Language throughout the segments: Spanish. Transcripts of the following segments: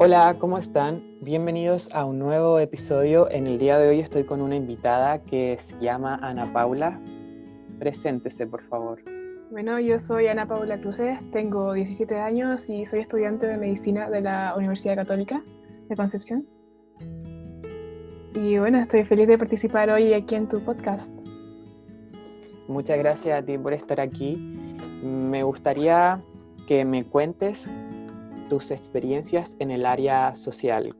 Hola, ¿cómo están? Bienvenidos a un nuevo episodio. En el día de hoy estoy con una invitada que se llama Ana Paula. Preséntese, por favor. Bueno, yo soy Ana Paula Cruces, tengo 17 años y soy estudiante de medicina de la Universidad Católica de Concepción. Y bueno, estoy feliz de participar hoy aquí en tu podcast. Muchas gracias a ti por estar aquí. Me gustaría que me cuentes tus experiencias en el área social,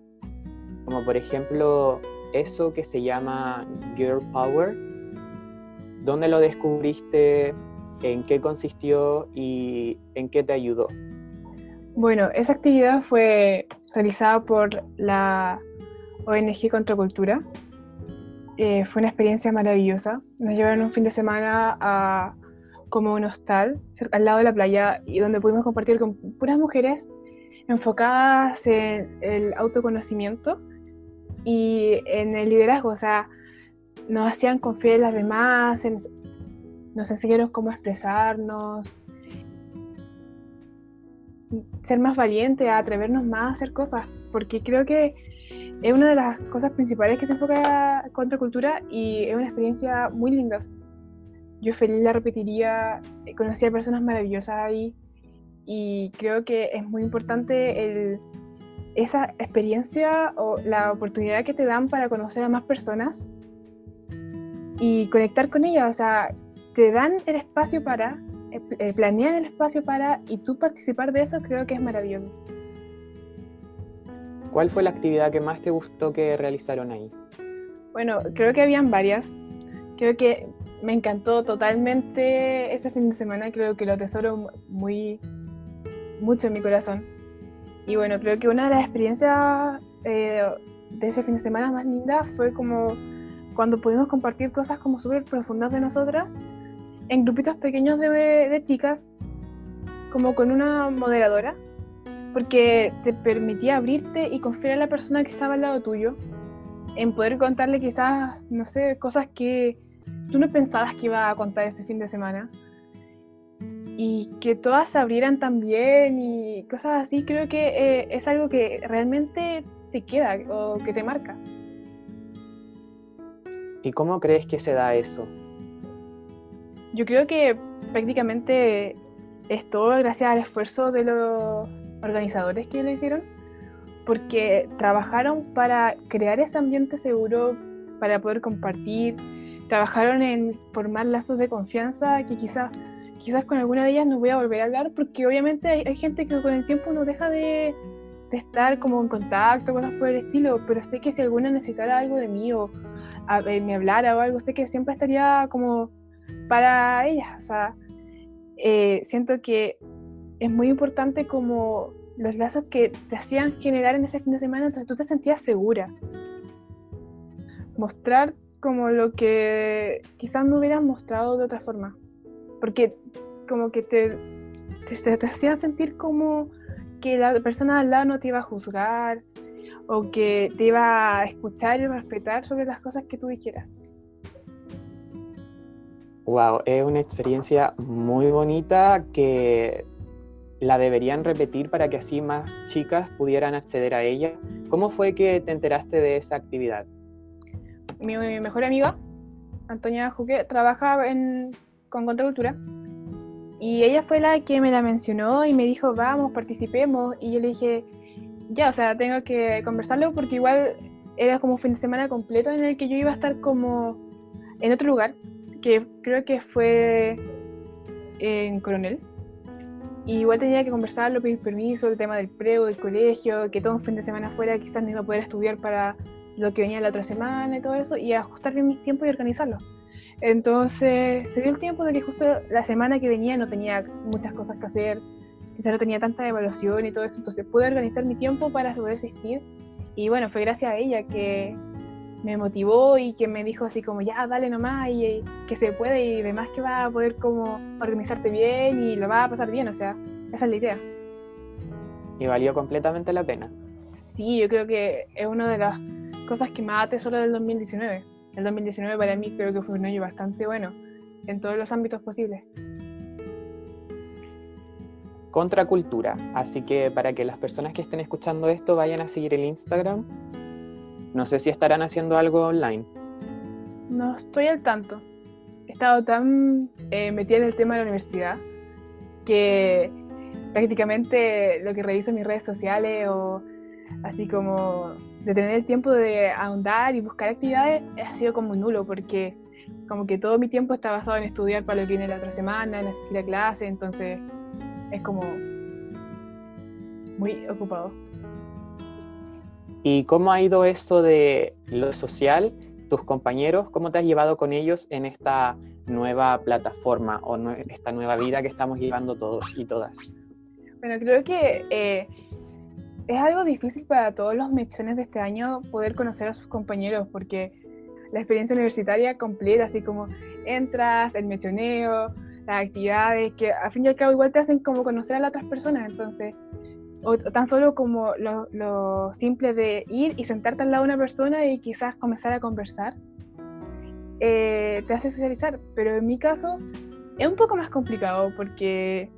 como por ejemplo eso que se llama Girl Power. ¿Dónde lo descubriste? ¿En qué consistió y en qué te ayudó? Bueno, esa actividad fue realizada por la ONG Contracultura. Eh, fue una experiencia maravillosa. Nos llevaron un fin de semana a como un hostal al lado de la playa y donde pudimos compartir con puras mujeres enfocadas en el autoconocimiento y en el liderazgo. O sea, nos hacían confiar en las demás, nos enseñaron cómo expresarnos, ser más valiente, atrevernos más a hacer cosas, porque creo que es una de las cosas principales que se enfoca contra cultura y es una experiencia muy linda. Yo feliz la repetiría, conocí a personas maravillosas ahí y creo que es muy importante el, esa experiencia o la oportunidad que te dan para conocer a más personas y conectar con ellas, o sea, te dan el espacio para, eh, planean el espacio para y tú participar de eso creo que es maravilloso. ¿Cuál fue la actividad que más te gustó que realizaron ahí? Bueno, creo que habían varias. Creo que me encantó totalmente ese fin de semana, creo que lo atesoro muy mucho en mi corazón. Y bueno, creo que una de las experiencias eh, de ese fin de semana más lindas fue como cuando pudimos compartir cosas como súper profundas de nosotras en grupitos pequeños de, de chicas, como con una moderadora porque te permitía abrirte y confiar en la persona que estaba al lado tuyo, en poder contarle quizás, no sé, cosas que tú no pensabas que iba a contar ese fin de semana. Y que todas se abrieran también y cosas así, creo que eh, es algo que realmente te queda o que te marca. ¿Y cómo crees que se da eso? Yo creo que prácticamente es todo gracias al esfuerzo de los organizadores que lo hicieron, porque trabajaron para crear ese ambiente seguro, para poder compartir, trabajaron en formar lazos de confianza que quizás quizás con alguna de ellas no voy a volver a hablar, porque obviamente hay, gente que con el tiempo no deja de, estar como en contacto, cosas por el estilo, pero sé que si alguna necesitara algo de mí o me hablara o algo, sé que siempre estaría como para ellas. O sea, eh, siento que es muy importante como los lazos que te hacían generar en ese fin de semana, entonces tú te sentías segura. Mostrar como lo que quizás no hubieras mostrado de otra forma, porque como que te, te, te hacían sentir como que la persona al lado no te iba a juzgar o que te iba a escuchar y respetar sobre las cosas que tú dijeras. Wow, es una experiencia muy bonita que la deberían repetir para que así más chicas pudieran acceder a ella. ¿Cómo fue que te enteraste de esa actividad? Mi, mejor amiga, Antonia Juque, trabaja en, con Contracultura y ella fue la que me la mencionó y me dijo, vamos, participemos. Y yo le dije, ya, o sea, tengo que conversarlo porque igual era como un fin de semana completo en el que yo iba a estar como en otro lugar, que creo que fue en Coronel igual tenía que conversarlo, pedir permiso, el tema del preo, del colegio, que todo un fin de semana fuera quizás no iba a poder estudiar para lo que venía la otra semana y todo eso, y ajustar bien mis tiempos y organizarlo. Entonces se dio el tiempo de que justo la semana que venía no tenía muchas cosas que hacer, quizás no tenía tanta evaluación y todo eso, entonces pude organizar mi tiempo para poder asistir. Y bueno, fue gracias a ella que me motivó y que me dijo así como, ya, dale nomás y, que se puede y demás que va a poder como organizarte bien y lo va a pasar bien, o sea, esa es la idea. Y valió completamente la pena. Sí, yo creo que es una de las cosas que más atesoro del 2019. El 2019 para mí creo que fue un año bastante bueno en todos los ámbitos posibles. Contracultura. Así que para que las personas que estén escuchando esto vayan a seguir el Instagram. No sé si estarán haciendo algo online. No estoy al tanto. He estado tan eh, metida en el tema de la universidad que prácticamente lo que reviso en mis redes sociales o así como de tener el tiempo de ahondar y buscar actividades ha sido como nulo porque como que todo mi tiempo está basado en estudiar para lo que viene la otra semana, en asistir a clase, entonces es como muy ocupado. ¿Y cómo ha ido eso de lo social? ¿Tus compañeros, cómo te has llevado con ellos en esta nueva plataforma o esta nueva vida que estamos llevando todos y todas? Bueno, creo que eh, es algo difícil para todos los mechones de este año poder conocer a sus compañeros porque la experiencia universitaria completa, así como entras, el mechoneo, las actividades, que al fin y al cabo igual te hacen como conocer a las otras personas, entonces, o, tan solo como lo, simple de ir y sentarte al lado de una persona y quizás comenzar a conversar, eh, te hace socializar, pero en mi caso es un poco más complicado porque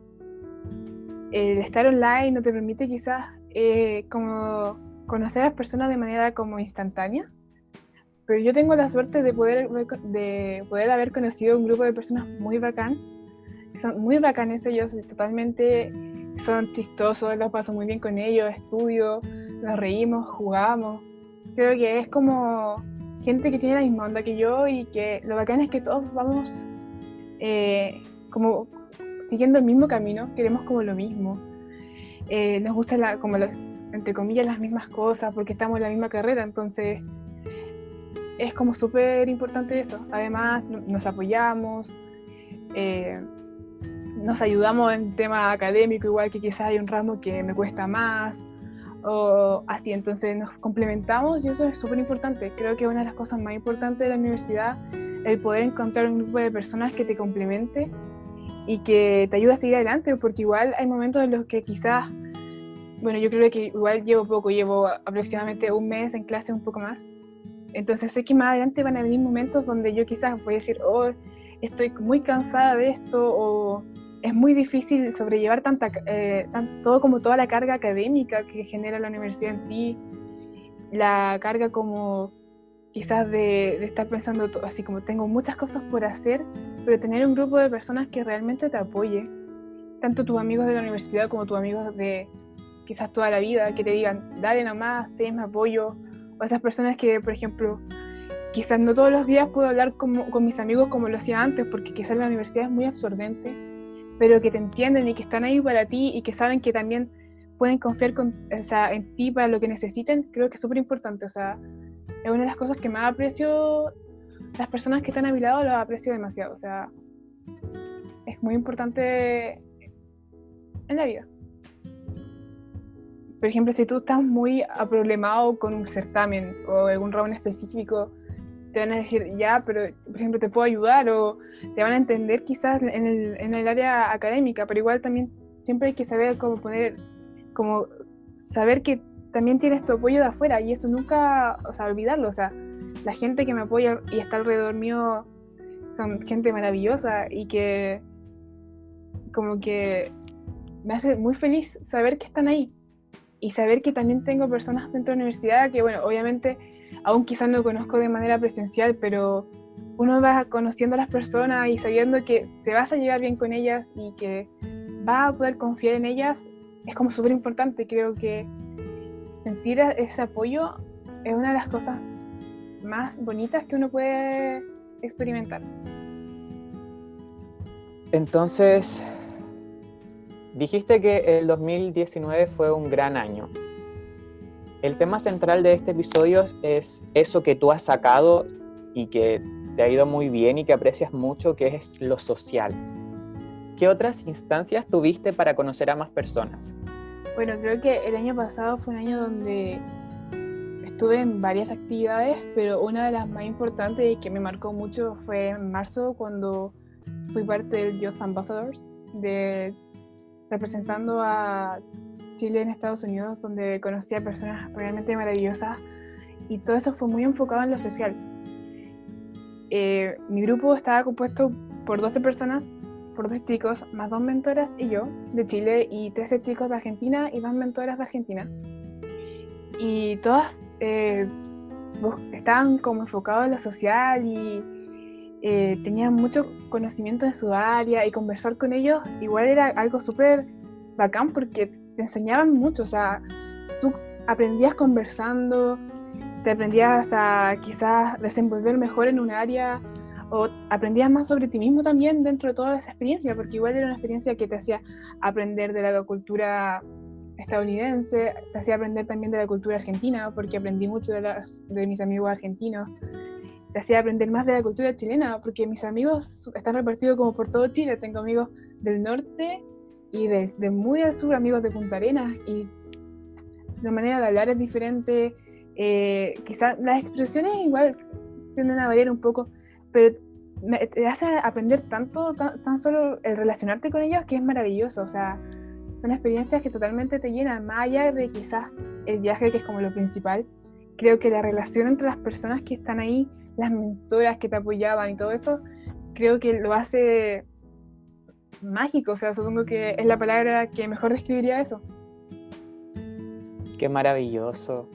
el estar online no te permite quizás eh, como conocer a las personas de manera como instantánea. Pero yo tengo la suerte de poder, de poder haber conocido un grupo de personas muy bacán. Son muy bacanes ellos, totalmente son chistosos, los paso muy bien con ellos, estudio, nos reímos, jugamos. Creo que es como gente que tiene la misma onda que yo y que lo bacán es que todos vamos eh, como siguiendo el mismo camino, queremos como lo mismo. Eh, nos gusta la, como entre comillas las mismas cosas porque estamos en la misma carrera, entonces es como súper importante eso. Además nos apoyamos, eh, nos ayudamos en tema académico, igual que quizás hay un ramo que me cuesta más o así, entonces nos complementamos y eso es súper importante. Creo que una de las cosas más importantes de la universidad el poder encontrar un grupo de personas que te complemente y que te ayude a seguir adelante, porque igual hay momentos en los que quizás, bueno, yo creo que igual llevo poco, llevo aproximadamente un mes en clase, un poco más. Entonces sé que más adelante van a venir momentos donde yo quizás voy a decir, oh, estoy muy cansada de esto, o es muy difícil sobrellevar tanta, eh, todo como toda la carga académica que genera la universidad en ti, la carga como quizás de, estar pensando así como tengo muchas cosas por hacer, pero tener un grupo de personas que realmente te apoye, tanto tus amigos de la universidad como tus amigos de quizás toda la vida, que te digan, dale nomás, tenme apoyo, o esas personas que, por ejemplo, quizás no todos los días puedo hablar con mis amigos como lo hacía antes, porque quizás la universidad es muy absorbente, pero que te entienden y que están ahí para ti y que saben que también pueden confiar con, o sea, en ti para lo que necesiten, creo que es súper importante, o sea, es una de las cosas que más aprecio, las personas que están a mi lado aprecio demasiado, o sea, es muy importante en la vida. Por ejemplo, si tú estás muy problemado con un certamen o algún ramo específico, te van a decir, ya, pero por ejemplo, te puedo ayudar o te van a entender quizás en el, en el área académica, pero igual también siempre hay que saber cómo poner, como saber que también tienes tu apoyo de afuera y eso nunca, o sea, olvidarlo, o sea, la gente que me apoya y está alrededor mío son gente maravillosa y que como que me hace muy feliz saber que están ahí y saber que también tengo personas dentro de la universidad que, bueno, obviamente aún quizás no conozco de manera presencial, pero uno va conociendo a las personas y sabiendo que te vas a llevar bien con ellas y que vas a poder confiar en ellas, es como súper importante. Creo que sentir ese apoyo es una de las cosas más bonitas que uno puede experimentar. Entonces, dijiste que el 2019 fue un gran año. El tema central de este episodio es eso que tú has sacado y que te ha ido muy bien y que aprecias mucho, que es lo social. ¿Qué otras instancias tuviste para conocer a más personas? Bueno, creo que el año pasado fue un año donde estuve en varias actividades, pero una de las más importantes y que me marcó mucho fue en marzo cuando fui parte del Youth Ambassadors, de, representando a Chile en Estados Unidos, donde conocí a personas realmente maravillosas y todo eso fue muy enfocado en lo social. Eh, mi grupo estaba compuesto por 12 personas por dos chicos, más dos mentoras y yo de Chile y 13 chicos de Argentina y dos mentoras de Argentina. Y todas eh, estaban como enfocados en lo social y eh, tenían mucho conocimiento en su área y conversar con ellos igual era algo súper bacán porque te enseñaban mucho, o sea, tú aprendías conversando, te aprendías a quizás desenvolver mejor en un área o aprendías más sobre ti mismo también dentro de toda esa experiencia, porque igual era una experiencia que te hacía aprender de la cultura estadounidense, te hacía aprender también de la cultura argentina, porque aprendí mucho de, de mis amigos argentinos, te hacía aprender más de la cultura chilena, porque mis amigos están repartidos como por todo Chile, tengo amigos del norte y de, de muy al sur, amigos de Punta Arenas, y la manera de hablar es diferente, eh, quizás las expresiones igual tienden a variar un poco, pero te hace aprender tanto, tan, solo el relacionarte con ellos, que es maravilloso. O sea, son experiencias que totalmente te llenan, más allá de quizás el viaje, que es como lo principal. Creo que la relación entre las personas que están ahí, las mentoras que te apoyaban y todo eso, creo que lo hace mágico. O sea, supongo que es la palabra que mejor describiría eso. Qué maravilloso.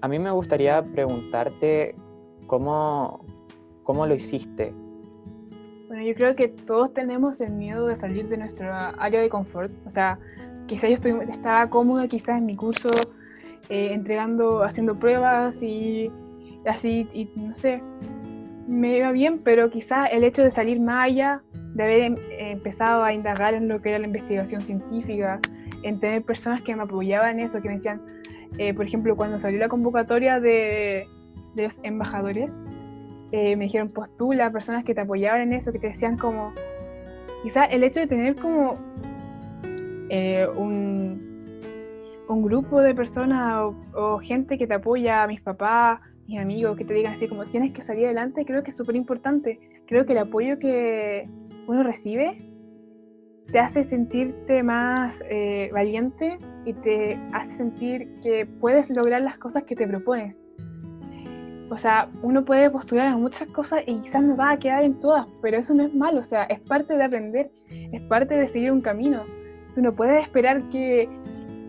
A mí me gustaría preguntarte cómo, ¿Cómo lo hiciste? Bueno, yo creo que todos tenemos el miedo de salir de nuestra área de confort. O sea, quizás yo estoy, estaba cómoda quizás en mi curso, eh, entregando, haciendo pruebas y así, y no sé, me iba bien, pero quizás el hecho de salir más allá, de haber em, empezado a indagar en lo que era la investigación científica, en tener personas que me apoyaban en eso, que me decían, eh, por ejemplo, cuando salió la convocatoria de, de los embajadores, eh, me dijeron postula, personas que te apoyaban en eso, que te decían como, quizás el hecho de tener como eh, un, un, grupo de personas o, gente que te apoya, mis papás, mis amigos, que te digan así como tienes que salir adelante, creo que es súper importante. Creo que el apoyo que uno recibe te hace sentirte más eh, valiente y te hace sentir que puedes lograr las cosas que te propones. O sea, uno puede postular a muchas cosas y quizás no va a quedar en todas, pero eso no es malo, o sea, es parte de aprender, es parte de seguir un camino. Tú no puedes esperar que,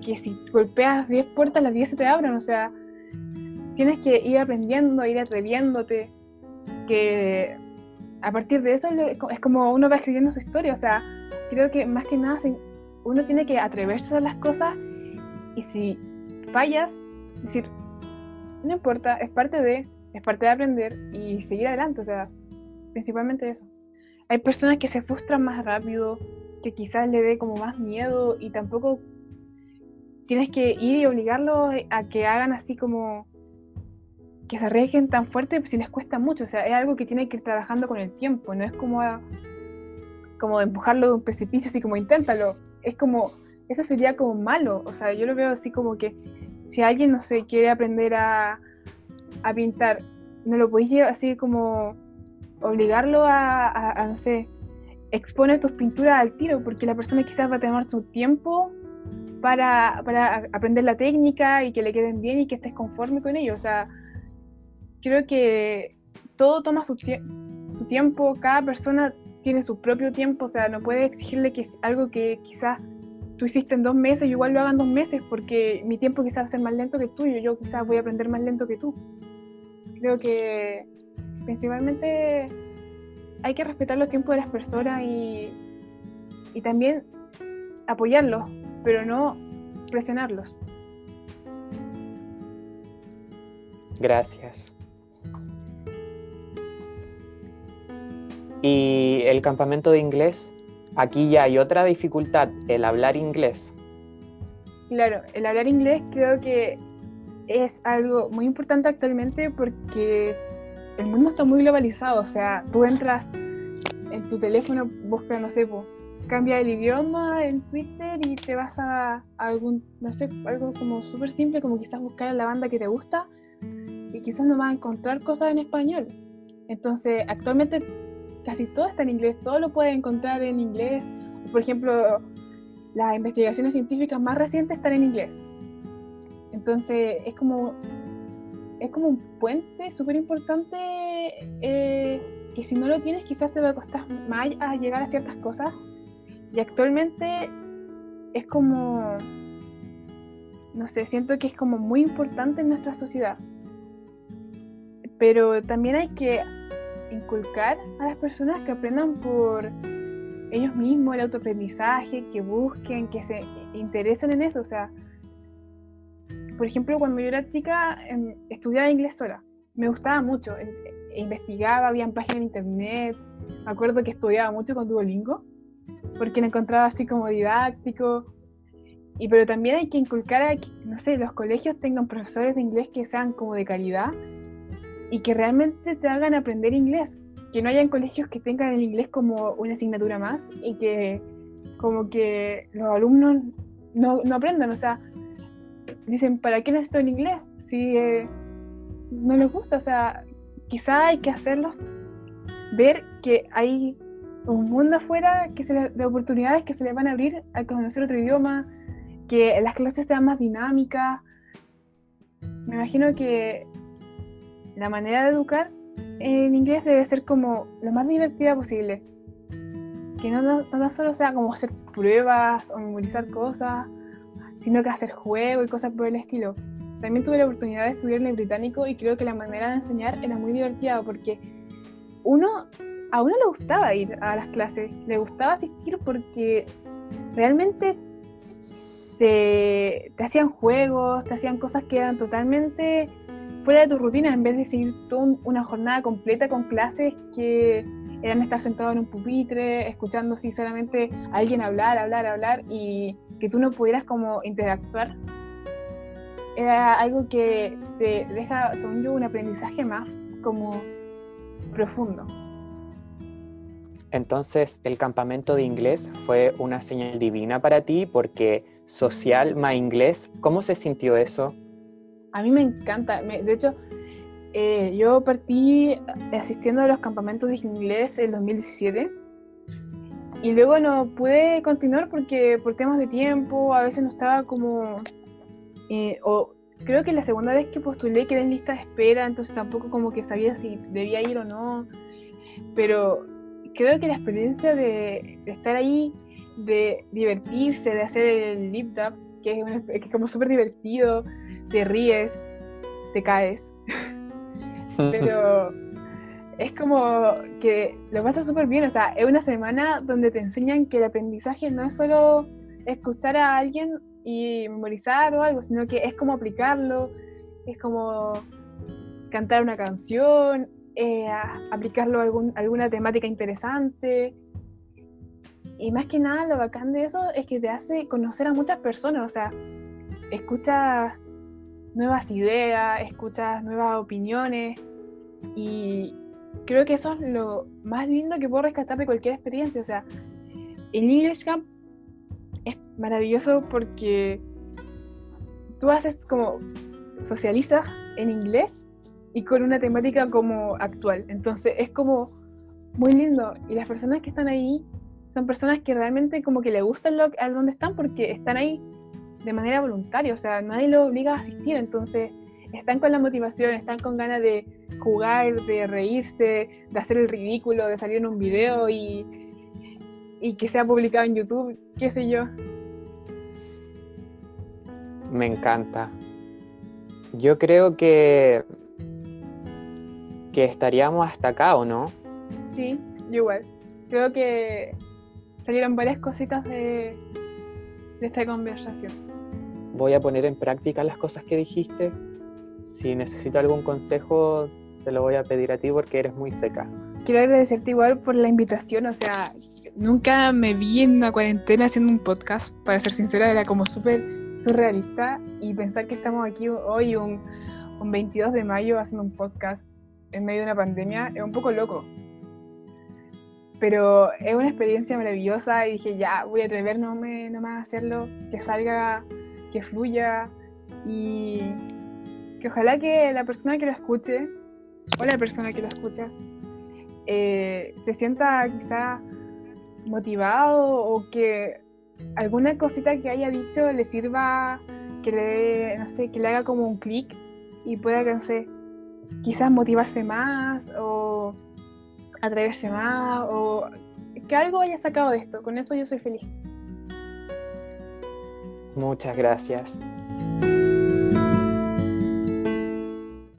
que si golpeas 10 puertas, las 10 se te abran, o sea, tienes que ir aprendiendo, ir atreviéndote, que a partir de eso es como uno va escribiendo su historia, o sea, creo que más que nada uno tiene que atreverse a las cosas y si fallas, decir, no importa, es parte de, es parte de aprender y seguir adelante, o sea, principalmente eso. Hay personas que se frustran más rápido, que quizás le dé como más miedo y tampoco tienes que ir y obligarlos a que hagan así como que se arriesguen tan fuerte si les cuesta mucho, o sea, es algo que tiene que ir trabajando con el tiempo, no es como como empujarlo de un precipicio así como inténtalo, es como eso sería como malo, o sea, yo lo veo así como que si alguien, no sé, quiere aprender a, a pintar, no lo podéis así como obligarlo a, no sé, expone tus pinturas al tiro, porque la persona quizás va a tener su tiempo para, para, aprender la técnica y que le queden bien y que estés conforme con ello. O sea, creo que todo toma su, su tiempo, cada persona tiene su propio tiempo, o sea, no puedes exigirle que es algo que quizás tú hiciste en dos meses, yo igual lo hago en dos meses porque mi tiempo quizás va a ser más lento que el tuyo, yo quizás voy a aprender más lento que tú. Creo que principalmente hay que respetar los tiempos de las personas y, y también apoyarlos, pero no presionarlos. Gracias. ¿Y el campamento de inglés? Aquí ya hay otra dificultad, el hablar inglés. Claro, el hablar inglés creo que es algo muy importante actualmente porque el mundo está muy globalizado, o sea, tú entras en tu teléfono, busca, no sé, cambia el idioma en Twitter y te vas a, algún, no sé, algo como súper simple, como quizás buscar la banda que te gusta y quizás no vas a encontrar cosas en español. Entonces, actualmente casi todo está en inglés, todo lo puedes encontrar en inglés. Por ejemplo, las investigaciones científicas más recientes están en inglés. Entonces es como, es como un puente súper importante eh, que si no lo tienes quizás te va a costar más a llegar a ciertas cosas. Y actualmente es como, no sé, siento que es como muy importante en nuestra sociedad. Pero también hay que inculcar a las personas que aprendan por ellos mismos el autoaprendizaje, que busquen, que se interesen en eso. O sea, por ejemplo, cuando yo era chica em, estudiaba inglés sola. Me gustaba mucho. investigaba, había páginas en internet. Me acuerdo que estudiaba mucho con Duolingo, porque lo encontraba así como didáctico. Y pero también hay que inculcar a que, no sé, los colegios tengan profesores de inglés que sean como de calidad y que realmente te hagan aprender inglés. Que no hayan colegios que tengan el inglés como una asignatura más y que como que los alumnos no, no aprendan. O sea, dicen, ¿para qué necesito el inglés? Si eh, no les gusta, o sea, quizá hay que hacerlos ver que hay un mundo afuera que se de oportunidades que se les van a abrir a conocer otro idioma, que las clases sean más dinámicas. Me imagino que la manera de educar en inglés debe ser como lo más divertida posible. Que no, no, solo sea como hacer pruebas o memorizar cosas, sino que hacer juegos y cosas por el estilo. También tuve la oportunidad de estudiar en el británico y creo que la manera de enseñar era muy divertida porque uno, a uno le gustaba ir a las clases, le gustaba asistir porque realmente te, te hacían juegos, te hacían cosas que eran totalmente fuera de tu rutina, en vez de seguir toda una jornada completa con clases que eran estar sentado en un pupitre, escuchando así solamente alguien hablar, hablar, hablar y que tú no pudieras como interactuar. Era algo que te deja, según yo, un aprendizaje más como profundo. Entonces, el campamento de inglés fue una señal divina para ti porque social más inglés, ¿cómo se sintió eso? A mí me encanta. de hecho, eh, yo partí asistiendo a los campamentos de inglés en 2017 y luego no pude continuar porque por temas de tiempo, a veces no estaba como... Eh, o creo que la segunda vez que postulé quedé en lista de espera, entonces tampoco como que sabía si debía ir o no. Pero creo que la experiencia de, estar ahí, de divertirse, de hacer el lip dub, que es, que es como súper divertido, te ríes, te caes. Pero es como que lo pasas súper bien, o sea, es una semana donde te enseñan que el aprendizaje no es solo escuchar a alguien y memorizar o algo, sino que es como aplicarlo, es como cantar una canción, eh, aplicarlo a algún, alguna temática interesante. Y más que nada lo bacán de eso es que te hace conocer a muchas personas, o sea, escuchas nuevas ideas, escuchas nuevas opiniones y creo que eso es lo más lindo que puedo rescatar de cualquier experiencia. O sea, el English Camp es maravilloso porque tú haces como socializas en inglés y con una temática como actual. Entonces es como muy lindo y las personas que están ahí son personas que realmente como que le gustan lo, a donde están porque están ahí de manera voluntaria, o sea, nadie lo obliga a asistir, entonces están con la motivación, están con ganas de jugar, de reírse, de hacer el ridículo, de salir en un video y, y que sea publicado en YouTube, qué sé yo. Me encanta. Yo creo que que estaríamos hasta acá, ¿o no? Sí, yo igual. Creo que salieron varias cositas de, de esta conversación voy a poner en práctica las cosas que dijiste. Si necesito algún consejo, te lo voy a pedir a ti porque eres muy seca. Quiero agradecerte igual por la invitación, o sea, nunca me vi en una cuarentena haciendo un podcast, para ser sincera, era como súper surrealista y pensar que estamos aquí hoy, un, un 22 de mayo, haciendo un podcast en medio de una pandemia, es un poco loco. Pero es una experiencia maravillosa y dije, ya, voy a atreverme nomás a hacerlo, que salga que fluya y que ojalá que la persona que lo escuche o la persona que lo escucha eh, se sienta quizá motivado o que alguna cosita que haya dicho le sirva, que le, no sé, que le haga como un clic y pueda, no sé, quizás motivarse más o atreverse más o que algo haya sacado de esto. Con eso yo soy feliz. Muchas gracias.